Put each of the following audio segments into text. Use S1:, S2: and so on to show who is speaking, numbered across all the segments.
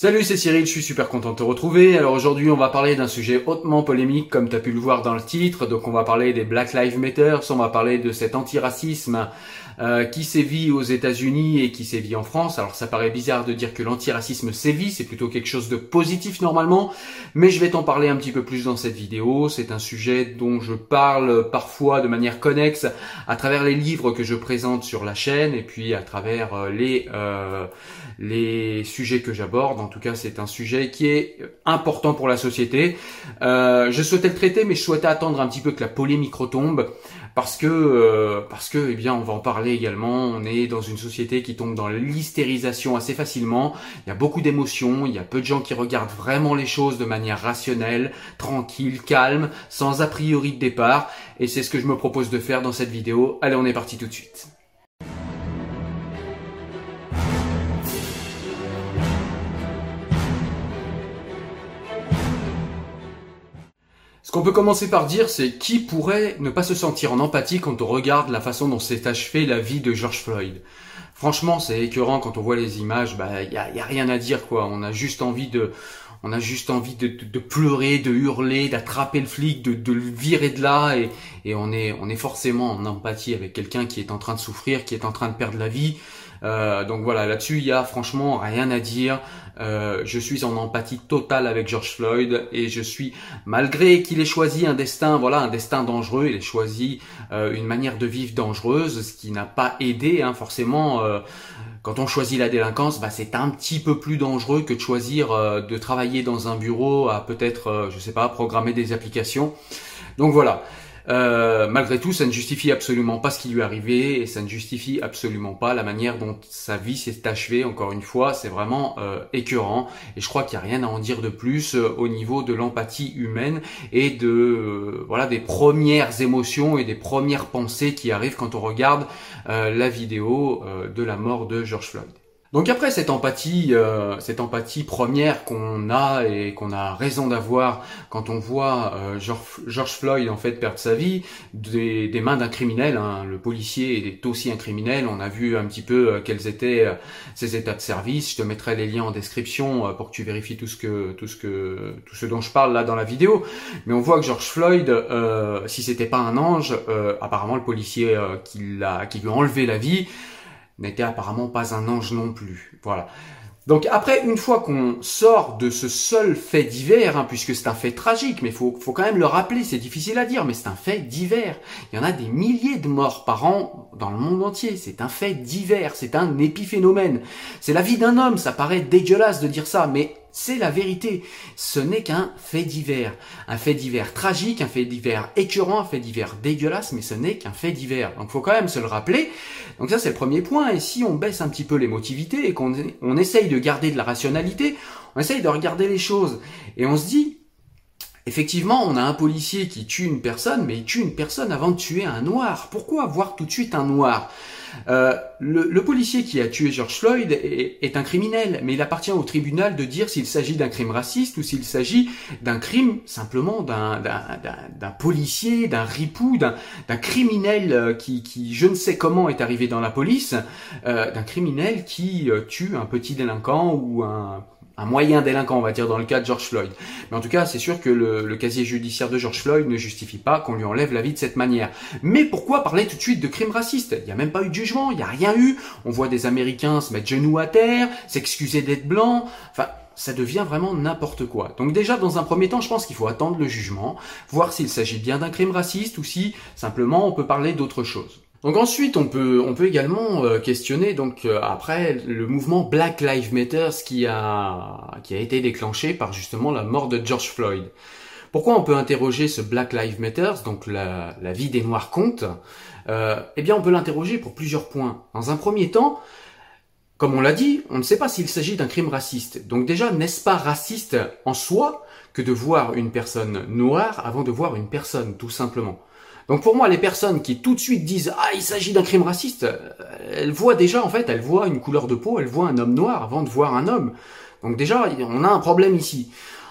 S1: Salut, c'est Cyril, je suis super content de te retrouver. Alors aujourd'hui, on va parler d'un sujet hautement polémique, comme tu as pu le voir dans le titre. Donc on va parler des Black Lives Matter, on va parler de cet antiracisme euh, qui sévit aux États-Unis et qui sévit en France. Alors ça paraît bizarre de dire que l'antiracisme sévit, c'est plutôt quelque chose de positif normalement, mais je vais t'en parler un petit peu plus dans cette vidéo. C'est un sujet dont je parle parfois de manière connexe à travers les livres que je présente sur la chaîne et puis à travers euh, les euh, les sujets que j'aborde. En tout cas, c'est un sujet qui est important pour la société. Euh, je souhaitais le traiter, mais je souhaitais attendre un petit peu que la polémique retombe parce que euh, parce que eh bien on va en parler également. On est dans une société qui tombe dans l'hystérisation assez facilement. Il y a beaucoup d'émotions. Il y a peu de gens qui regardent vraiment les choses de manière rationnelle, tranquille, calme, sans a priori de départ. Et c'est ce que je me propose de faire dans cette vidéo. Allez, on est parti tout de suite. Qu'on peut commencer par dire, c'est qui pourrait ne pas se sentir en empathie quand on regarde la façon dont s'est achevée la vie de George Floyd. Franchement, c'est écœurant quand on voit les images. Bah, y a, y a rien à dire quoi. On a juste envie de, on a juste envie de, pleurer, de hurler, d'attraper le flic, de, de, le virer de là, et, et on est, on est forcément en empathie avec quelqu'un qui est en train de souffrir, qui est en train de perdre la vie. Euh, donc voilà, là-dessus, il y a franchement rien à dire. Euh, je suis en empathie totale avec George Floyd et je suis, malgré qu'il ait choisi un destin, voilà, un destin dangereux, il ait choisi euh, une manière de vivre dangereuse, ce qui n'a pas aidé, hein, forcément. Euh, quand on choisit la délinquance, bah, c'est un petit peu plus dangereux que de choisir de travailler dans un bureau à peut-être, je sais pas, programmer des applications. Donc voilà. Euh, malgré tout, ça ne justifie absolument pas ce qui lui est arrivé et ça ne justifie absolument pas la manière dont sa vie s'est achevée. Encore une fois, c'est vraiment euh, écœurant et je crois qu'il n'y a rien à en dire de plus euh, au niveau de l'empathie humaine et de voilà des premières émotions et des premières pensées qui arrivent quand on regarde la vidéo de la mort de George Floyd. Donc après cette empathie, euh, cette empathie première qu'on a et qu'on a raison d'avoir quand on voit euh, George, Floyd en fait perdre sa vie des, mains d'un criminel, hein. le policier est aussi un criminel. On a vu un petit peu euh, quels étaient ses états de service. Je te mettrai les liens en description pour que tu vérifies tout ce que tout ce dont je parle là dans la vidéo. Mais on voit que George Floyd, si c'était pas un ange, apparemment le policier qui l'a qui lui a enlevé la vie n'était apparemment pas un ange non plus. Voilà. Donc après, une fois qu'on sort de ce seul fait divers, hein, puisque c'est un fait tragique, mais faut, faut quand même le rappeler, c'est difficile à dire, mais c'est un fait divers. Il y en a des milliers de morts par an dans le monde entier. C'est un fait divers, c'est un épiphénomène. C'est la vie d'un homme, ça paraît dégueulasse de dire ça, mais c'est la vérité. Ce n'est qu'un fait divers. Un fait divers tragique, un fait divers écœurant, un fait divers dégueulasse, mais ce n'est qu'un fait divers. Donc faut quand même se le rappeler. Donc ça c'est le premier point. Et si on baisse un petit peu l'émotivité et qu'on on essaye de garder de la rationalité, on essaye de regarder les choses. Et on se dit, Effectivement, on a un policier qui tue une personne, mais il tue une personne avant de tuer un noir. Pourquoi voir tout de suite un noir? Euh, le, policier qui a tué George Floyd est, un criminel, mais il appartient au tribunal de dire s'il s'agit d'un crime raciste ou s'il s'agit d'un crime simplement d'un policier, d'un ripou, d'un criminel euh, qui, qui, je ne sais comment, est arrivé dans la police, euh, d'un criminel qui tue un petit délinquant ou un un moyen délinquant, on va dire, dans le cas de George Floyd. Mais en tout cas, c'est sûr que le, casier judiciaire de George Floyd ne justifie pas qu'on lui enlève la vie de cette manière. Mais pourquoi parler tout de suite de crime raciste Il n'y a même pas eu de jugement, il n'y a rien eu. On voit des Américains se mettre genoux à terre, s'excuser d'être blancs. Enfin, ça devient vraiment n'importe quoi. Donc déjà, dans un premier temps, je pense qu'il faut attendre le jugement, voir s'il s'agit bien d'un crime raciste ou si simplement on peut parler d'autre chose. Donc ensuite, on peut, également euh, questionner donc euh, après le mouvement Black Lives Matter qui a, qui a été déclenché par justement la mort de George Floyd. Pourquoi on peut interroger ce Black Lives Matter, donc la, la vie des Noirs compte? Euh, Eh bien, on peut l'interroger pour plusieurs points. Dans un premier temps, comme on l'a dit, on ne sait pas s'il s'agit d'un crime raciste. Donc déjà, n'est-ce pas raciste en soi que de voir une personne noire avant de voir une personne, tout simplement? Donc pour moi, les personnes qui tout de suite disent ah il s'agit d'un crime raciste, euh, elles voient déjà en fait, elles voient une couleur de peau, elles voient un homme noir avant de voir un homme. Donc déjà, on a un problème ici.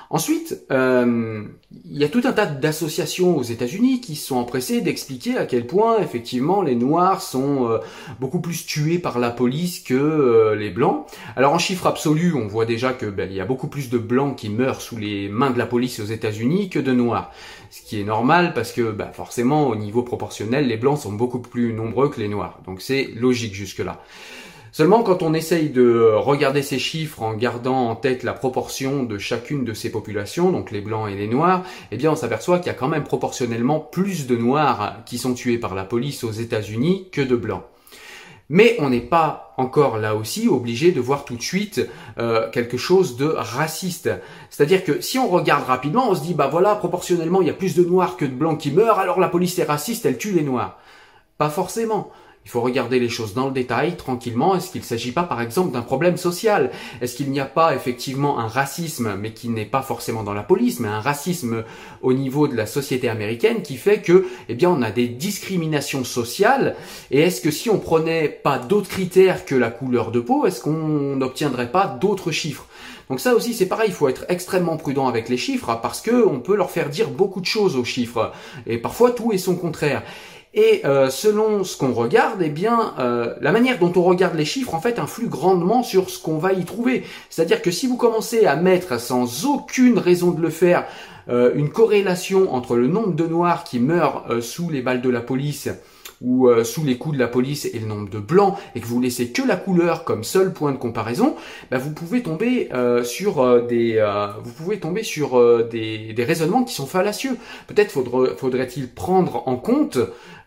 S1: Ensuite, euh, il y a tout un tas d'associations aux États-Unis qui sont empressées d'expliquer à quel point effectivement les Noirs sont euh, beaucoup plus tués par la police que euh, les Blancs. Alors en chiffre absolu, on voit déjà que ben, il y a beaucoup plus de Blancs qui meurent sous les mains de la police aux États-Unis que de Noirs, ce qui est normal parce que ben, forcément au niveau proportionnel, les Blancs sont beaucoup plus nombreux que les Noirs. Donc c'est logique jusque là. Seulement quand on essaye de regarder ces chiffres en gardant en tête la proportion de chacune de ces populations, donc les blancs et les noirs, eh bien on s'aperçoit qu'il y a quand même proportionnellement plus de noirs qui sont tués par la police aux États-Unis que de blancs. Mais on n'est pas encore là aussi obligé de voir tout de suite euh, quelque chose de raciste. C'est-à-dire que si on regarde rapidement, on se dit bah voilà, proportionnellement il y a plus de noirs que de blancs qui meurent, alors la police est raciste, elle tue les noirs. Pas forcément. Il faut regarder les choses dans le détail, tranquillement. Est-ce qu'il ne s'agit pas, par exemple, d'un problème social? Est-ce qu'il n'y a pas effectivement un racisme, mais qui n'est pas forcément dans la police, mais un racisme au niveau de la société américaine qui fait que, eh bien, on a des discriminations sociales? Et est-ce que si on prenait pas d'autres critères que la couleur de peau, est-ce qu'on n'obtiendrait pas d'autres chiffres? Donc ça aussi c'est pareil, il faut être extrêmement prudent avec les chiffres parce que on peut leur faire dire beaucoup de choses aux chiffres. Et parfois tout est son contraire. Et euh, selon ce qu'on regarde, eh bien, euh, la manière dont on regarde les chiffres, en fait, influe grandement sur ce qu'on va y trouver. C'est-à-dire que si vous commencez à mettre, sans aucune raison de le faire, euh, une corrélation entre le nombre de noirs qui meurent sous les balles de la police ou sous les coups de la police et le nombre de blancs et que vous laissez que la couleur comme seul point de comparaison, bah, vous pouvez tomber sur des vous pouvez tomber sur des, des raisonnements qui sont fallacieux. Peut-être faudrait-il prendre en compte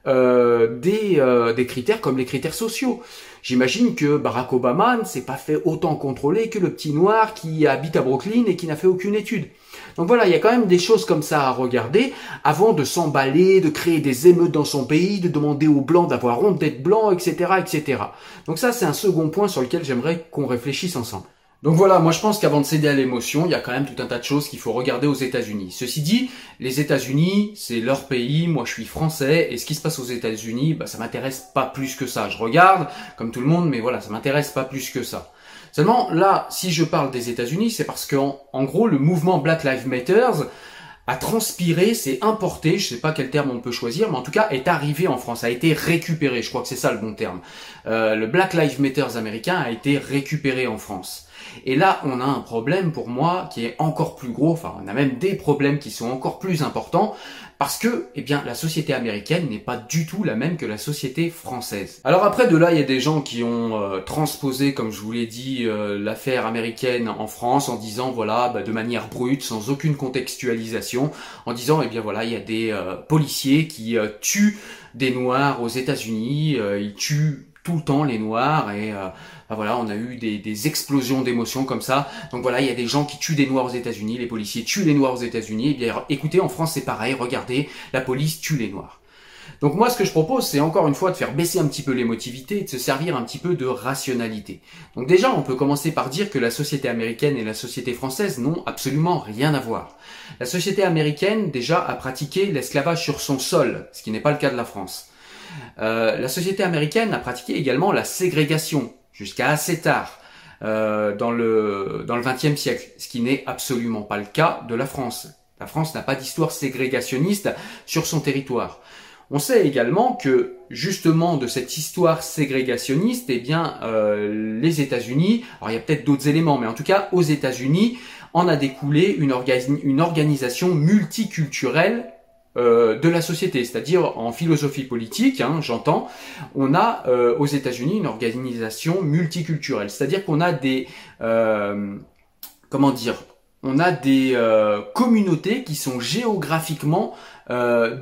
S1: euh, des, euh, des critères comme les critères sociaux. J'imagine que Barack Obama ne s'est pas fait autant contrôler que le petit noir qui habite à Brooklyn et qui n'a fait aucune étude. Donc voilà, il y a quand même des choses comme ça à regarder avant de s'emballer, de créer des émeutes dans son pays, de demander aux blancs d'avoir honte d'être blancs, etc., etc. Donc ça, c'est un second point sur lequel j'aimerais qu'on réfléchisse ensemble. Donc voilà, moi je pense qu'avant de céder à l'émotion, il y a quand même tout un tas de choses qu'il faut regarder aux États-Unis. Ceci dit, les États-Unis, c'est leur pays, moi je suis français, et ce qui se passe aux États-Unis, bah, ça m'intéresse pas plus que ça. Je regarde, comme tout le monde, mais voilà, ça m'intéresse pas plus que ça. Seulement, là, si je parle des États-Unis, c'est parce qu'en en gros, le mouvement Black Lives Matter a transpiré, s'est importé, je sais pas quel terme on peut choisir, mais en tout cas est arrivé en France, a été récupéré, je crois que c'est ça le bon terme. Euh, le Black Lives Matter américain a été récupéré en France. Et là, on a un problème pour moi qui est encore plus gros, enfin on a même des problèmes qui sont encore plus importants, parce que, eh bien, la société américaine n'est pas du tout la même que la société française. Alors après, de là, il y a des gens qui ont euh, transposé, comme je vous l'ai dit, euh, l'affaire américaine en France en disant, voilà, bah, de manière brute, sans aucune contextualisation, en disant, eh bien voilà, il y a des euh, policiers qui tuent des Noirs aux États-Unis, ils tuent tout le temps les noirs et euh, bah voilà on a eu des, des explosions d'émotions comme ça. Donc voilà il y a des gens qui tuent des noirs aux États-Unis les policiers tuent les noirs aux États-Unis. Et eh bien écoutez en France c'est pareil regardez la police tue les noirs. Donc moi ce que je propose c'est encore une fois de faire baisser un petit peu l'émotivité et de se servir un petit peu de rationalité. Donc déjà on peut commencer par dire que la société américaine et la société française n'ont absolument rien à voir. La société américaine déjà a pratiqué l'esclavage sur son sol ce qui n'est pas le cas de la France euh, la société américaine a pratiqué également la ségrégation jusqu'à assez tard euh, dans le dans le XXe siècle, ce qui n'est absolument pas le cas de la France. La France n'a pas d'histoire ségrégationniste sur son territoire. On sait également que justement de cette histoire ségrégationniste, eh bien euh, les États-Unis, alors il y a peut-être d'autres éléments, mais en tout cas aux États-Unis, en a découlé une, une organisation multiculturelle euh, de la société, c'est-à-dire en philosophie politique, hein, j'entends, on a euh, aux États-Unis une organisation multiculturelle, c'est-à-dire qu'on a des, euh, comment dire, on a des communautés qui sont géographiquement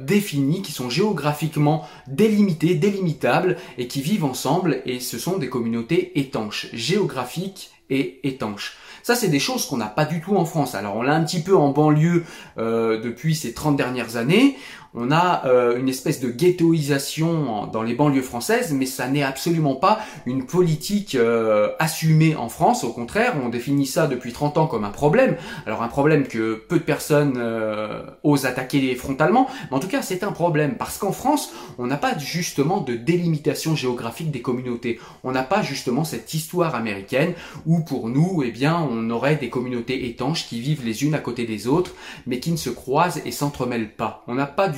S1: définies, qui sont géographiquement délimitées, délimitables et qui vivent ensemble et ce sont des communautés étanches, géographiques et étanches. Ça, c'est des choses qu'on n'a pas du tout en France. Alors, on l'a un petit peu en banlieue euh, depuis ces 30 dernières années on a euh, une espèce de ghettoisation dans les banlieues françaises, mais ça n'est absolument pas une politique euh, assumée en France. Au contraire, on définit ça depuis 30 ans comme un problème. Alors un problème que peu de personnes euh, osent attaquer frontalement, mais en tout cas c'est un problème parce qu'en France, on n'a pas justement de délimitation géographique des communautés. On n'a pas justement cette histoire américaine où pour nous, eh bien, on aurait des communautés étanches qui vivent les unes à côté des autres, mais qui ne se croisent et s'entremêlent pas.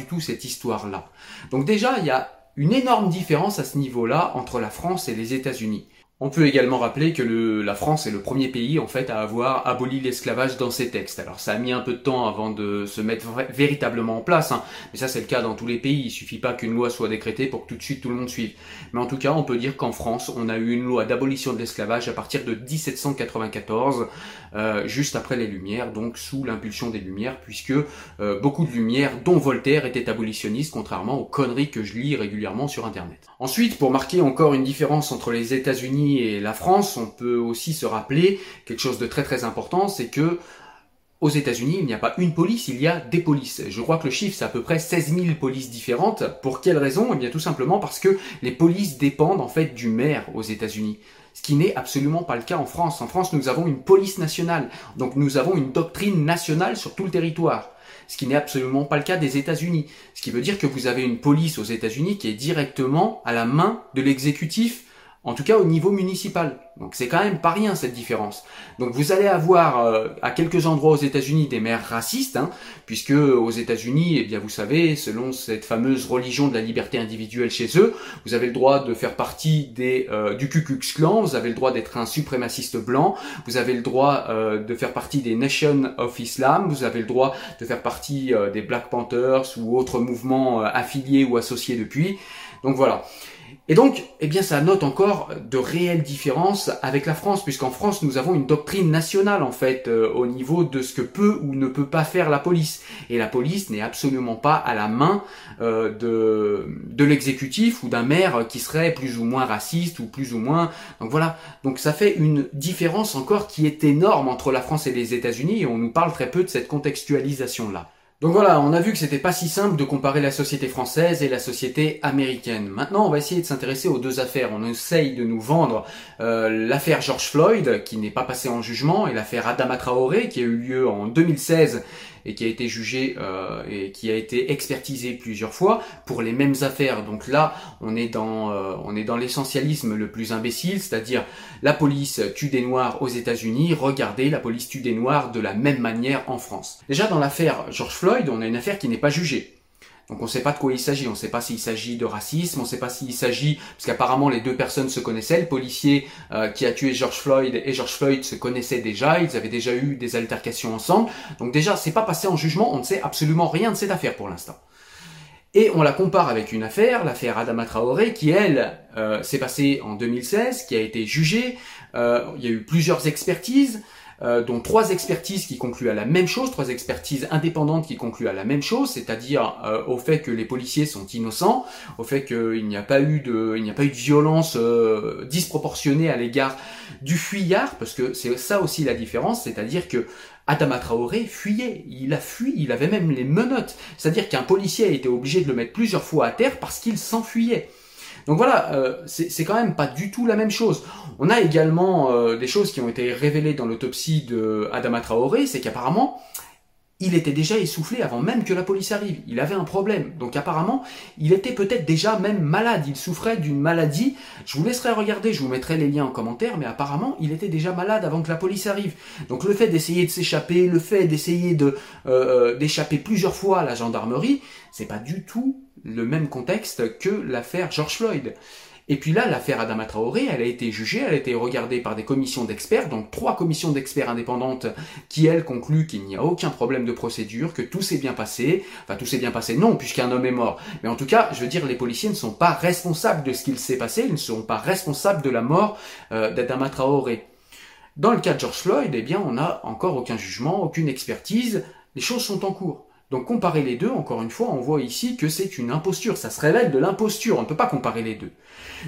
S1: Tout cette histoire-là. Donc déjà, il y a une énorme différence à ce niveau-là entre la France et les États-Unis. On peut également rappeler que la France est le premier pays en fait à avoir aboli l'esclavage dans ses textes. Alors ça a mis un peu de temps avant de se mettre véritablement en place, hein. mais ça c'est le cas dans tous les pays. Il suffit pas qu'une loi soit décrétée pour que tout de suite tout le monde suive. Mais en tout cas, on peut dire qu'en France, on a eu une loi d'abolition de l'esclavage à partir de 1794, euh, juste après les Lumières, donc sous l'impulsion des Lumières, puisque euh, beaucoup de Lumières, dont Voltaire, étaient abolitionnistes, contrairement aux conneries que je lis régulièrement sur Internet. Ensuite, pour marquer encore une différence entre les États-Unis et la France, on peut aussi se rappeler quelque chose de très très important, c'est que aux États-Unis, il n'y a pas une police, il y a des polices. Je crois que le chiffre, c'est à peu près 16 000 polices différentes. Pour quelle raison? Eh bien, tout simplement parce que les polices dépendent en fait du maire aux États-Unis. Ce qui n'est absolument pas le cas en France. En France, nous avons une police nationale. Donc, nous avons une doctrine nationale sur tout le territoire. Ce qui n'est absolument pas le cas des États-Unis. Ce qui veut dire que vous avez une police aux États-Unis qui est directement à la main de l'exécutif en tout cas au niveau municipal. Donc c'est quand même pas rien cette différence. Donc vous allez avoir euh, à quelques endroits aux États-Unis des maires racistes, hein, puisque aux États-Unis, eh bien vous savez, selon cette fameuse religion de la liberté individuelle chez eux, vous avez le droit de faire partie des euh, du Ku Klux Klan, vous avez le droit d'être un suprémaciste blanc, vous avez le droit euh, de faire partie des Nation of Islam, vous avez le droit de faire partie des Black Panthers ou autres mouvements affiliés ou associés depuis. Donc voilà. Et donc, eh bien, ça note encore de réelles différences avec la France, puisqu'en France, nous avons une doctrine nationale, en fait, euh, au niveau de ce que peut ou ne peut pas faire la police. Et la police n'est absolument pas à la main euh, de, de l'exécutif ou d'un maire qui serait plus ou moins raciste ou plus ou moins... Donc voilà, donc ça fait une différence encore qui est énorme entre la France et les États-Unis, et on nous parle très peu de cette contextualisation-là. Donc voilà, on a vu que c'était pas si simple de comparer la société française et la société américaine. Maintenant, on va essayer de s'intéresser aux deux affaires. On essaye de nous vendre euh, l'affaire George Floyd, qui n'est pas passée en jugement, et l'affaire Adama Traoré, qui a eu lieu en 2016 et qui a été jugé euh, et qui a été expertisé plusieurs fois pour les mêmes affaires. Donc là, on est dans euh, on est dans l'essentialisme le plus imbécile, c'est-à-dire la police tue des noirs aux États-Unis, regardez, la police tue des noirs de la même manière en France. Déjà dans l'affaire George Floyd, on a une affaire qui n'est pas jugée. Donc on ne sait pas de quoi il s'agit, on ne sait pas s'il s'agit de racisme, on ne sait pas s'il s'agit, parce qu'apparemment les deux personnes se connaissaient, le policier euh, qui a tué George Floyd et George Floyd se connaissaient déjà, ils avaient déjà eu des altercations ensemble, donc déjà c'est pas passé en jugement, on ne sait absolument rien de cette affaire pour l'instant. Et on la compare avec une affaire, l'affaire Adama Traoré, qui elle euh, s'est passée en 2016, qui a été jugée, euh, il y a eu plusieurs expertises, euh, dont trois expertises qui concluent à la même chose, trois expertises indépendantes qui concluent à la même chose, c'est-à-dire euh, au fait que les policiers sont innocents, au fait qu'il n'y a pas eu de, il n'y a pas eu de violence euh, disproportionnée à l'égard du fuyard, parce que c'est ça aussi la différence, c'est-à-dire que Adama Traoré fuyait, il a fui, il avait même les menottes, c'est-à-dire qu'un policier a été obligé de le mettre plusieurs fois à terre parce qu'il s'enfuyait. Donc voilà, euh, c'est quand même pas du tout la même chose. On a également euh, des choses qui ont été révélées dans l'autopsie de Adama Traoré, c'est qu'apparemment, il était déjà essoufflé avant même que la police arrive. Il avait un problème. Donc apparemment, il était peut-être déjà même malade. Il souffrait d'une maladie. Je vous laisserai regarder, je vous mettrai les liens en commentaire, mais apparemment, il était déjà malade avant que la police arrive. Donc le fait d'essayer de s'échapper, le fait d'essayer de euh, d'échapper plusieurs fois à la gendarmerie, c'est pas du tout le même contexte que l'affaire George Floyd. Et puis là, l'affaire Adama Traoré, elle a été jugée, elle a été regardée par des commissions d'experts, donc trois commissions d'experts indépendantes qui, elles, concluent qu'il n'y a aucun problème de procédure, que tout s'est bien passé. Enfin, tout s'est bien passé, non, puisqu'un homme est mort. Mais en tout cas, je veux dire, les policiers ne sont pas responsables de ce qu'il s'est passé, ils ne sont pas responsables de la mort euh, d'Adama Traoré. Dans le cas de George Floyd, eh bien, on n'a encore aucun jugement, aucune expertise, les choses sont en cours. Donc comparer les deux, encore une fois, on voit ici que c'est une imposture, ça se révèle de l'imposture, on ne peut pas comparer les deux.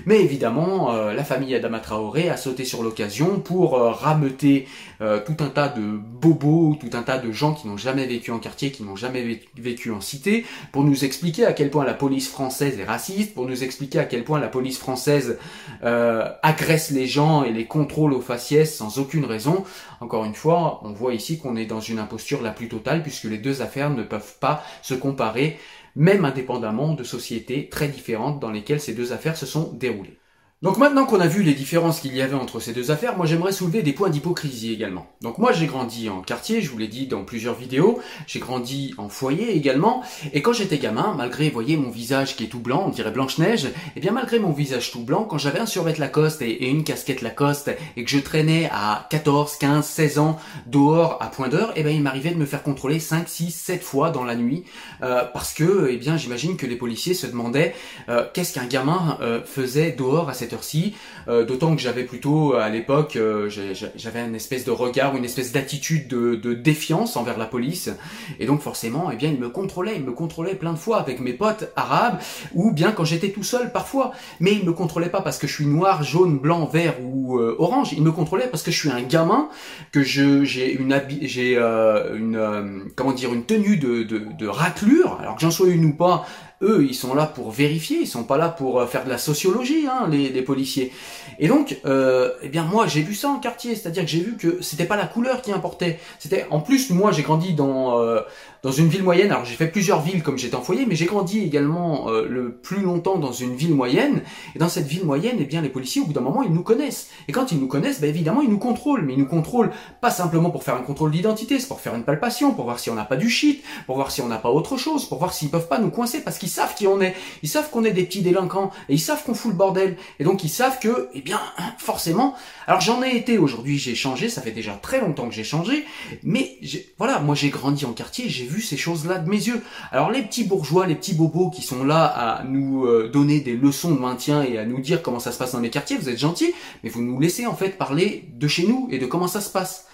S1: Mais évidemment, euh, la famille Adama Traoré a sauté sur l'occasion pour euh, rameuter euh, tout un tas de bobos, tout un tas de gens qui n'ont jamais vécu en quartier, qui n'ont jamais vécu en cité, pour nous expliquer à quel point la police française est raciste, pour nous expliquer à quel point la police française agresse les gens et les contrôle aux faciès sans aucune raison. Encore une fois, on voit ici qu'on est dans une imposture la plus totale puisque les deux affaires ne peuvent pas se comparer, même indépendamment de sociétés très différentes dans lesquelles ces deux affaires se sont déroulées. Donc maintenant qu'on a vu les différences qu'il y avait entre ces deux affaires, moi j'aimerais soulever des points d'hypocrisie également. Donc moi j'ai grandi en quartier, je vous l'ai dit dans plusieurs vidéos, j'ai grandi en foyer également, et quand j'étais gamin, malgré, voyez, mon visage qui est tout blanc, on dirait Blanche-Neige, et eh bien malgré mon visage tout blanc, quand j'avais un survêt Lacoste et, une casquette Lacoste, et que je traînais à 14, 15, 16 ans dehors à point d'heure, et eh bien il m'arrivait de me faire contrôler 5, 6, 7 fois dans la nuit, euh, parce que, eh bien j'imagine que les policiers se demandaient euh, qu'est-ce qu'un gamin euh, faisait dehors à cette heure-ci, euh, d'autant que j'avais plutôt à l'époque, euh, j'avais une espèce de regard, une espèce d'attitude de, défiance envers la police, et donc forcément, eh bien, il me contrôlait, il me contrôlait plein de fois avec mes potes arabes, ou bien quand j'étais tout seul parfois, mais il me contrôlait pas parce que je suis noir, jaune, blanc, vert ou euh, orange, il me contrôlait parce que je suis un gamin, que j'ai une j'ai une comment dire une tenue de, de, de raclure, alors que j'en sois une ou pas, eux, ils sont là pour vérifier, ils sont pas là pour euh, faire de la sociologie, hein, les, policiers. Et donc, euh, eh bien moi, j'ai vu ça en quartier, c'est-à-dire que j'ai vu que c'était pas la couleur qui importait. C'était, en plus, moi, j'ai grandi dans euh, dans une ville moyenne. Alors j'ai fait plusieurs villes comme j'étais en foyer, mais j'ai grandi également euh, le plus longtemps dans une ville moyenne. Et dans cette ville moyenne, eh bien les policiers, au bout d'un moment, ils nous connaissent. Et quand ils nous connaissent, ben, évidemment, ils nous contrôlent. Mais ils nous contrôlent pas simplement pour faire un contrôle d'identité, c'est pour faire une palpation, pour voir si on n'a pas du shit, pour voir si on n'a pas autre chose, pour voir s'ils peuvent pas nous coincer, parce qu'ils savent qui on est. Ils savent qu'on est des petits délinquants et ils savent qu'on fout le bordel. Et donc ils savent que, eh bien, forcément. Alors j'en ai été aujourd'hui, j'ai changé. Ça fait déjà très longtemps que j'ai changé, mais voilà, moi j'ai grandi en quartier, j'ai ces choses-là de mes yeux. Alors les petits bourgeois, les petits bobos qui sont là à nous euh, donner des leçons de maintien et à nous dire comment ça se passe dans les quartiers, vous êtes gentils, mais vous nous laissez en fait parler de chez nous et de comment ça se passe.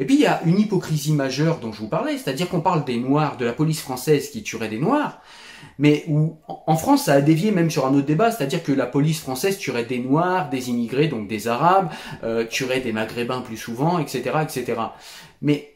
S1: Et puis il y a une hypocrisie majeure dont je vous parlais, c'est-à-dire qu'on parle des Noirs, de la police française qui tuerait des Noirs, mais où en France ça a dévié même sur un autre débat, c'est-à-dire que la police française tuerait des Noirs, des immigrés, donc des Arabes, euh, tuerait des Maghrébins plus souvent, etc., etc. Mais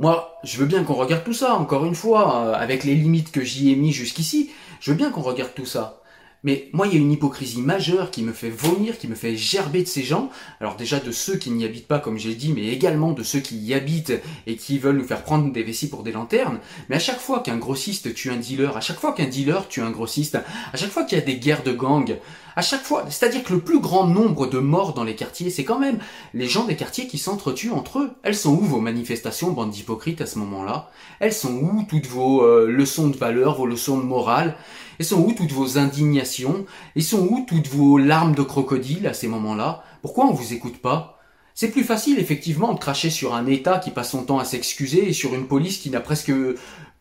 S1: moi, je veux bien qu'on regarde tout ça, encore une fois, euh, avec les limites que j'y ai mis jusqu'ici, je veux bien qu'on regarde tout ça. Mais moi, il y a une hypocrisie majeure qui me fait vomir, qui me fait gerber de ces gens. Alors déjà de ceux qui n'y habitent pas, comme j'ai dit, mais également de ceux qui y habitent et qui veulent nous faire prendre des vessies pour des lanternes. Mais à chaque fois qu'un grossiste tue un dealer, à chaque fois qu'un dealer tue un grossiste, à chaque fois qu'il y a des guerres de gangs, à chaque fois, c'est-à-dire que le plus grand nombre de morts dans les quartiers, c'est quand même les gens des quartiers qui s'entretuent entre eux. Elles sont où vos manifestations, bande d'hypocrites, à ce moment-là? Elles sont où toutes vos euh, leçons de valeur, vos leçons de morale? Elles sont où toutes vos indignations Elles sont où toutes vos larmes de crocodile à ces moments-là? Pourquoi on vous écoute pas? C'est plus facile effectivement de cracher sur un État qui passe son temps à s'excuser et sur une police qui n'a presque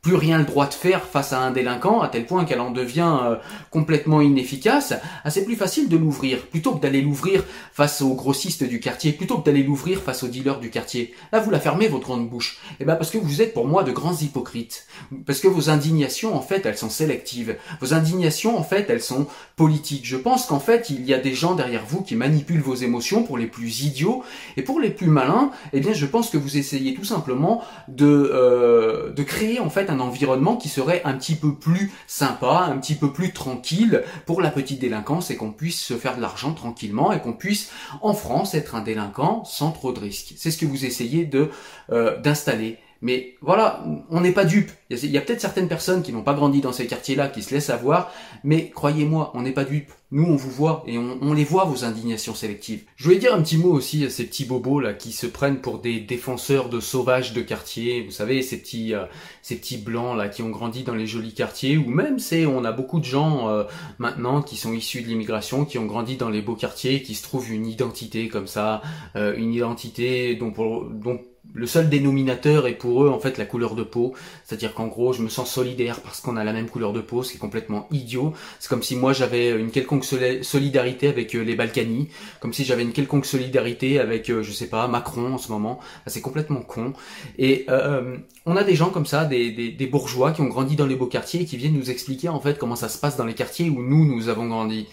S1: plus rien le droit de faire face à un délinquant, à tel point qu'elle en devient euh, complètement inefficace, ah, c'est plus facile de l'ouvrir, plutôt que d'aller l'ouvrir face aux grossistes du quartier, plutôt que d'aller l'ouvrir face aux dealers du quartier. Là, vous la fermez, votre grande bouche. Eh ben, parce que vous êtes pour moi de grands hypocrites. Parce que vos indignations, en fait, elles sont sélectives. Vos indignations, en fait, elles sont politiques. Je pense qu'en fait, il y a des gens derrière vous qui manipulent vos émotions pour les plus idiots, et pour les plus malins, eh bien, je pense que vous essayez tout simplement de, euh, de créer, en fait, un environnement qui serait un petit peu plus sympa, un petit peu plus tranquille pour la petite délinquance et qu'on puisse se faire de l'argent tranquillement et qu'on puisse en France être un délinquant sans trop de risques. C'est ce que vous essayez de euh, d'installer. Mais voilà, on n'est pas dupe. Il y a, peut-être certaines personnes qui n'ont pas grandi dans ces quartiers-là, qui se laissent avoir, mais croyez-moi, on n'est pas dupe. Nous, on vous voit et on, les voit, vos indignations sélectives. Je voulais dire un petit mot aussi à ces petits bobos là qui se prennent pour des défenseurs de sauvages de quartier. Vous savez, ces petits, euh, ces petits blancs là qui ont grandi dans les jolis quartiers, ou même c'est, on a beaucoup de gens euh, maintenant qui sont issus de l'immigration, qui ont grandi dans les beaux quartiers, qui se trouvent une identité comme ça, euh, une identité dont, pour, dont le seul dénominateur est pour eux en fait la couleur de peau, c'est-à-dire qu'en gros je me sens solidaire parce qu'on a la même couleur de peau, ce qui est complètement idiot. C'est comme si moi j'avais une quelconque solidarité avec euh, les Balkany, comme si j'avais une quelconque solidarité avec euh, je sais pas Macron en ce moment. c'est complètement con. Et euh, on a des gens comme ça, des, des, bourgeois qui ont grandi dans les beaux quartiers et qui viennent nous expliquer en fait comment ça se passe dans les quartiers où nous nous avons grandi.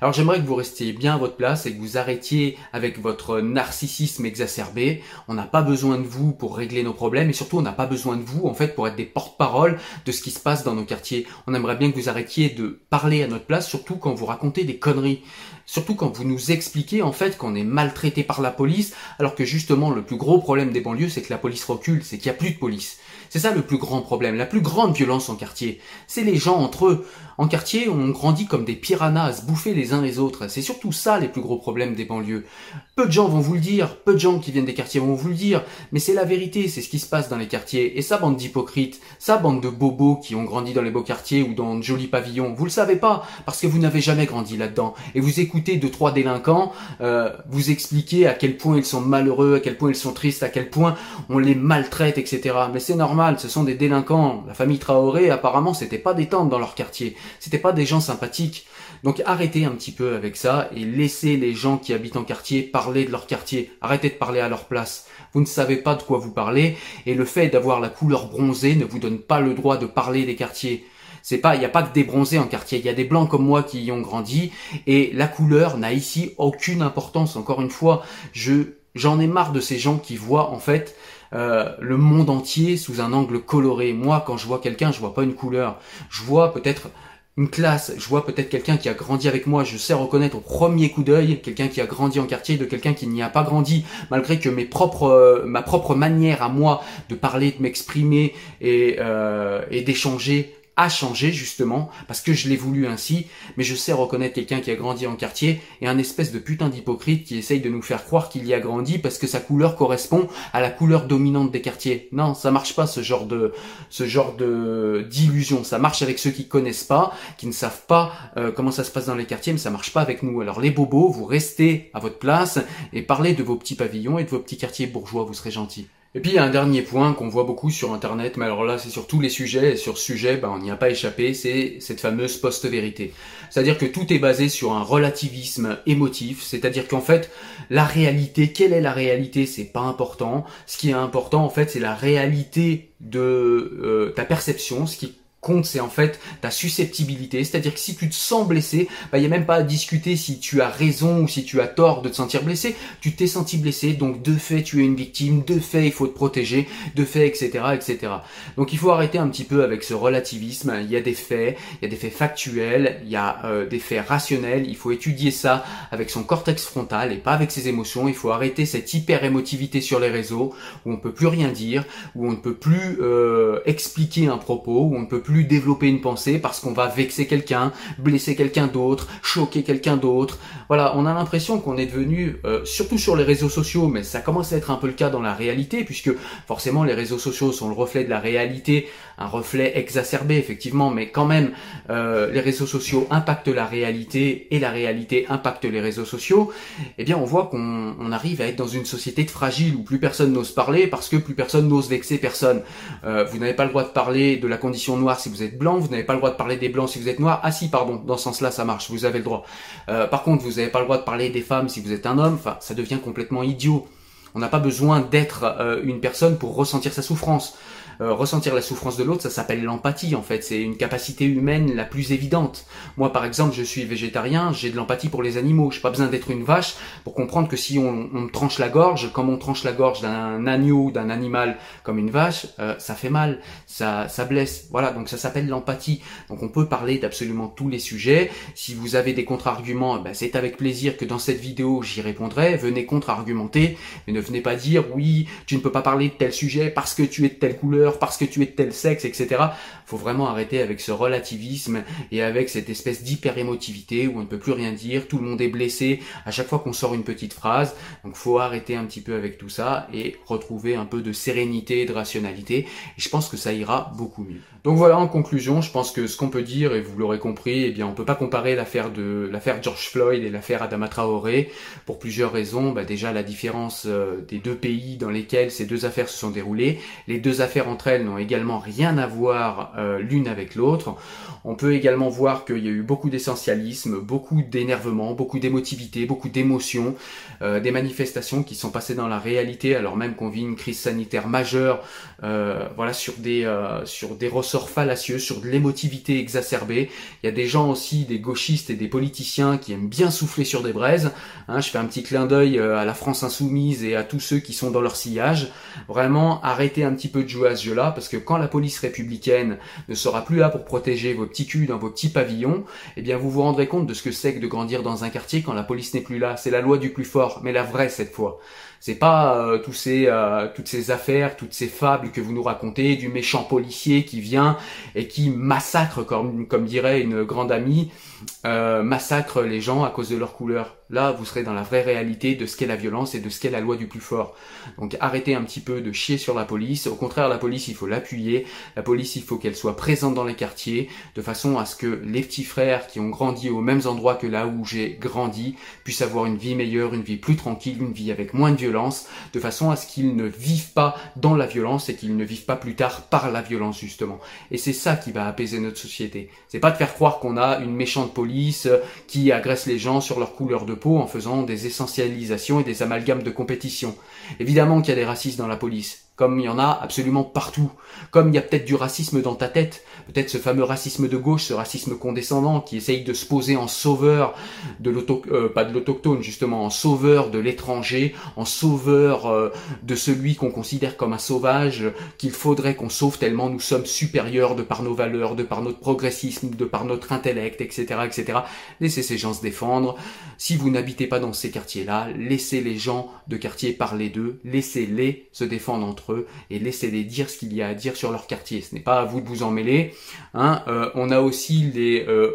S1: Alors j'aimerais que vous restiez bien à votre place et que vous arrêtiez avec votre narcissisme exacerbé. On n'a pas besoin de vous pour régler nos problèmes et surtout on n'a pas besoin de vous en fait pour être des porte-parole de ce qui se passe dans nos quartiers. On aimerait bien que vous arrêtiez de parler à notre place, surtout quand vous racontez des conneries. Surtout quand vous nous expliquez en fait qu'on est maltraité par la police, alors que justement le plus gros problème des banlieues c'est que la police recule, c'est qu'il n'y a plus de police. C'est ça le plus grand problème, la plus grande violence en quartier. C'est les gens entre eux. En quartier, on grandit comme des piranhas à se bouffer les uns les autres. C'est surtout ça les plus gros problèmes des banlieues. Peu de gens vont vous le dire, peu de gens qui viennent des quartiers vont vous le dire, mais c'est la vérité, c'est ce qui se passe dans les quartiers. Et ça, bande d'hypocrites, ça, bande de bobos qui ont grandi dans les beaux quartiers ou dans de jolis pavillons, vous le savez pas, parce que vous n'avez jamais grandi là-dedans. Et vous écoutez deux, trois délinquants, euh, vous expliquer à quel point ils sont malheureux, à quel point ils sont tristes, à quel point on les maltraite, etc. Mais c'est normal, ce sont des délinquants. La famille Traoré, apparemment, c'était pas des tentes dans leur quartier. C'était pas des gens sympathiques. Donc arrêtez un petit peu avec ça et laissez les gens qui habitent en quartier parler de leur quartier. Arrêtez de parler à leur place. Vous ne savez pas de quoi vous parlez et le fait d'avoir la couleur bronzée ne vous donne pas le droit de parler des quartiers. C'est pas, il n'y a pas que des bronzés en quartier. Il y a des blancs comme moi qui y ont grandi et la couleur n'a ici aucune importance. Encore une fois, je j'en ai marre de ces gens qui voient en fait euh, le monde entier sous un angle coloré. Moi, quand je vois quelqu'un, je vois pas une couleur. Je vois peut-être une classe, je vois peut-être quelqu'un qui a grandi avec moi, je sais reconnaître au premier coup d'œil quelqu'un qui a grandi en quartier de quelqu'un qui n'y a pas grandi, malgré que mes propres, euh, ma propre manière à moi de parler, de m'exprimer et, euh, et d'échanger a changé justement parce que je l'ai voulu ainsi, mais je sais reconnaître quelqu'un qui a grandi en quartier et un espèce de putain d'hypocrite qui essaye de nous faire croire qu'il y a grandi parce que sa couleur correspond à la couleur dominante des quartiers. Non, ça marche pas ce genre de ce genre de d'illusion. Ça marche avec ceux qui connaissent pas, qui ne savent pas euh, comment ça se passe dans les quartiers, mais ça marche pas avec nous. Alors les bobos, vous restez à votre place et parlez de vos petits pavillons et de vos petits quartiers bourgeois, vous serez gentils. Et puis il y a un dernier point qu'on voit beaucoup sur internet, mais alors là c'est sur tous les sujets, et sur ce sujet ben, on n'y a pas échappé, c'est cette fameuse post-vérité. C'est-à-dire que tout est basé sur un relativisme émotif, c'est-à-dire qu'en fait la réalité, quelle est la réalité, c'est pas important. Ce qui est important en fait c'est la réalité de euh, ta perception, ce qui compte, c'est en fait ta susceptibilité. C'est-à-dire que si tu te sens blessé, bah, il n'y a même pas à discuter si tu as raison ou si tu as tort de te sentir blessé. Tu t'es senti blessé, donc de fait, tu es une victime, de fait, il faut te protéger, de fait, etc., etc. Donc il faut arrêter un petit peu avec ce relativisme. Il y a des faits, il y a des faits factuels, il y a euh, des faits rationnels. Il faut étudier ça avec son cortex frontal et pas avec ses émotions. Il faut arrêter cette hyper émotivité sur les réseaux où on peut plus rien dire, où on ne peut plus euh, expliquer un propos, où on ne peut plus développer une pensée parce qu'on va vexer quelqu'un, blesser quelqu'un d'autre, choquer quelqu'un d'autre. Voilà, on a l'impression qu'on est devenu, euh, surtout sur les réseaux sociaux, mais ça commence à être un peu le cas dans la réalité, puisque forcément les réseaux sociaux sont le reflet de la réalité, un reflet exacerbé effectivement, mais quand même euh, les réseaux sociaux impactent la réalité et la réalité impacte les réseaux sociaux. Eh bien, on voit qu'on arrive à être dans une société de fragile où plus personne n'ose parler parce que plus personne n'ose vexer personne. Euh, vous n'avez pas le droit de parler de la condition noire si vous êtes blanc, vous n'avez pas le droit de parler des blancs si vous êtes noir. Ah si, pardon, dans ce sens-là, ça marche, vous avez le droit. Euh, par contre, vous n'avez pas le droit de parler des femmes si vous êtes un homme. Enfin, ça devient complètement idiot. On n'a pas besoin d'être euh, une personne pour ressentir sa souffrance. Euh, ressentir la souffrance de l'autre, ça s'appelle l'empathie en fait. C'est une capacité humaine la plus évidente. Moi par exemple, je suis végétarien, j'ai de l'empathie pour les animaux. J'ai pas besoin d'être une vache pour comprendre que si on, on, tranche la gorge, comme on tranche la gorge d'un agneau, d'un animal comme une vache, euh, ça fait mal, ça, ça blesse. Voilà, donc ça s'appelle l'empathie. Donc on peut parler d'absolument tous les sujets. Si vous avez des contre-arguments, ben, c'est avec plaisir que dans cette vidéo j'y répondrai. Venez contre-argumenter, mais ne venez pas dire oui, tu ne peux pas parler de tel sujet parce que tu es de telle couleur parce que tu es de tel sexe, etc. Faut vraiment arrêter avec ce relativisme et avec cette espèce d'hyper émotivité où on ne peut plus rien dire, tout le monde est blessé à chaque fois qu'on sort une petite phrase. Donc faut arrêter un petit peu avec tout ça et retrouver un peu de sérénité et de rationalité. Et je pense que ça ira beaucoup mieux. Donc voilà, en conclusion, je pense que ce qu'on peut dire, et vous l'aurez compris, eh bien on peut pas comparer l'affaire de l'affaire George Floyd et l'affaire Adama Traoré pour plusieurs raisons. Bah déjà la différence euh, des deux pays dans lesquels ces deux affaires se sont déroulées. Les deux affaires entre elles n'ont également rien à voir euh, l'une avec l'autre. On peut également voir qu'il y a eu beaucoup d'essentialisme, beaucoup d'énervement, beaucoup d'émotivité, beaucoup d'émotions, euh, des manifestations qui sont passées dans la réalité alors même qu'on vit une crise sanitaire majeure, euh, voilà sur des sur des ressorts fallacieux, sur de l'émotivité exacerbée. Il y a des gens aussi, des gauchistes et des politiciens qui aiment bien souffler sur des braises. Hein, je fais un petit clin d'œil à la France insoumise et à tous ceux qui sont dans leur sillage. Vraiment, arrêtez un petit peu de jouer à ce jeu-là parce que quand la police républicaine ne sera plus là pour protéger vos petits culs dans vos petits pavillons, eh bien vous vous rendrez compte de ce que c'est que de grandir dans un quartier quand la police n'est plus là. C'est la loi du plus fort, mais la vraie cette fois. C'est pas euh, ces, euh, toutes ces affaires, toutes ces fables que vous nous racontez du méchant policier qui vient et qui massacre, comme, comme dirait une grande amie, euh, massacre les gens à cause de leur couleur. Là, vous serez dans la vraie réalité de ce qu'est la violence et de ce qu'est la loi du plus fort. Donc arrêtez un petit peu de chier sur la police. Au contraire, la police, il faut l'appuyer. La police, il faut qu'elle soit présente dans les quartiers, de façon à ce que les petits frères qui ont grandi aux mêmes endroits que là où j'ai grandi puissent avoir une vie meilleure, une vie plus tranquille, une vie avec moins de violence, de façon à ce qu'ils ne vivent pas dans la violence et qu'ils ne vivent pas plus tard par la violence justement. Et c'est ça qui va apaiser notre société. C'est pas de faire croire qu'on a une méchante police qui agresse les gens sur leur couleur de en faisant des essentialisations et des amalgames de compétition. Évidemment qu'il y a des racistes dans la police comme il y en a absolument partout, comme il y a peut-être du racisme dans ta tête, peut-être ce fameux racisme de gauche, ce racisme condescendant qui essaye de se poser en sauveur de l'auto, euh, pas de l'autochtone justement, en sauveur de l'étranger, en sauveur euh, de celui qu'on considère comme un sauvage, qu'il faudrait qu'on sauve tellement nous sommes supérieurs de par nos valeurs, de par notre progressisme, de par notre intellect, etc., etc. Laissez ces gens se défendre. Si vous n'habitez pas dans ces quartiers-là, laissez les gens de quartier parler d'eux, laissez-les se défendre entre et laissez-les dire ce qu'il y a à dire sur leur quartier. Ce n'est pas à vous de vous en mêler. Hein. Euh, on a aussi les euh,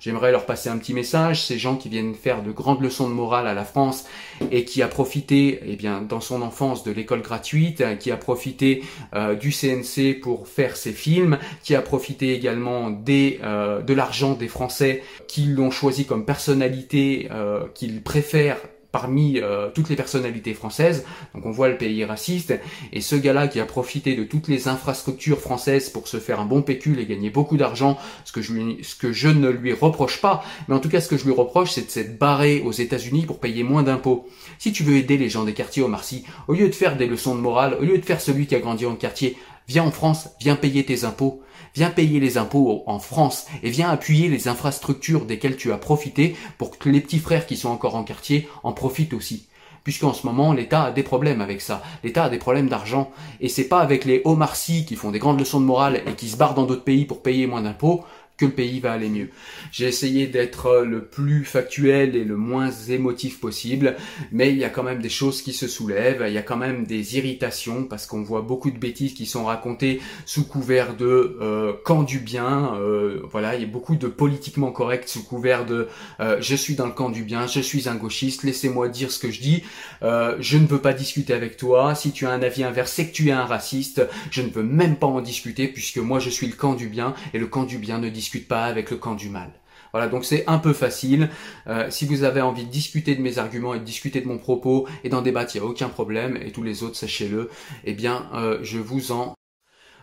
S1: J'aimerais leur passer un petit message. Ces gens qui viennent faire de grandes leçons de morale à la France et qui a profité, eh bien, dans son enfance de l'école gratuite, qui a profité euh, du CNC pour faire ses films, qui a profité également des, euh, de l'argent des Français qui l'ont choisi comme personnalité qu'ils préfèrent parmi euh, toutes les personnalités françaises. Donc on voit le pays raciste. Et ce gars-là qui a profité de toutes les infrastructures françaises pour se faire un bon pécule et gagner beaucoup d'argent, ce que je ce que je ne lui reproche pas, mais en tout cas ce que je lui reproche, c'est de s'être barré aux États-Unis pour payer moins d'impôts. Si tu veux aider les gens des quartiers au Marcy, au lieu de faire des leçons de morale, au lieu de faire celui qui a grandi en quartier, viens en France, viens payer tes impôts. Viens payer les impôts en France et viens appuyer les infrastructures desquelles tu as profité pour que les petits frères qui sont encore en quartier en profitent aussi puisqu'en ce moment l'État a des problèmes avec ça. L'État a des problèmes d'argent et c'est pas avec les hauts marcy qui font des grandes leçons de morale et qui se barrent dans d'autres pays pour payer moins d'impôts que le pays va aller mieux. J'ai essayé d'être le plus factuel et le moins émotif possible, mais il y a quand même des choses qui se soulèvent, il y a quand même des irritations parce qu'on voit beaucoup de bêtises qui sont racontées sous couvert de euh, camp du bien, euh, voilà, il y a beaucoup de politiquement correct sous couvert de euh, je suis dans le camp du bien, je suis un gauchiste, laissez-moi dire ce que je dis, euh, je ne veux pas discuter avec toi, si tu as un avis inverse, c'est que tu es un raciste, je ne veux même pas en discuter puisque moi je suis le camp du bien et le camp du bien ne discute pas avec le camp du mal. Voilà, donc c'est un peu facile. Euh, si vous avez envie de discuter de mes arguments et de discuter de mon propos et d'en débattre, il n'y a aucun problème. Et tous les autres, sachez-le, eh bien, euh, je vous en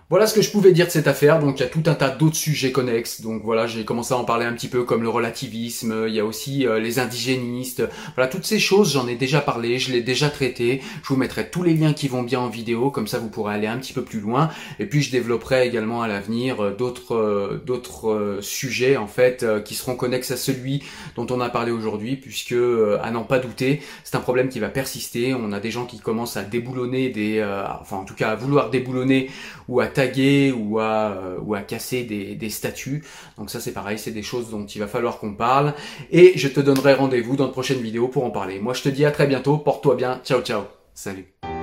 S1: voilà ce que je pouvais dire de cette affaire. Donc il y a tout un tas d'autres sujets connexes. Donc voilà, j'ai commencé à en parler un petit peu comme le relativisme. Il y a aussi euh, les indigénistes. Voilà, toutes ces choses, j'en ai déjà parlé, je l'ai déjà traité. Je vous mettrai tous les liens qui vont bien en vidéo, comme ça vous pourrez aller un petit peu plus loin. Et puis je développerai également à l'avenir euh, d'autres euh, d'autres sujets en fait qui seront connexes à celui dont on a parlé aujourd'hui, puisque à n'en pas douter, c'est un problème qui va persister. On a des gens qui commencent à déboulonner des, enfin en tout cas à vouloir déboulonner ou à taguer ou à, euh, ou à casser des, des statuts. Donc ça c'est pareil, c'est des choses dont il va falloir qu'on parle. Et je te donnerai rendez-vous dans de prochaines vidéos pour en parler. Moi je te dis à très bientôt, porte-toi bien, ciao ciao, salut.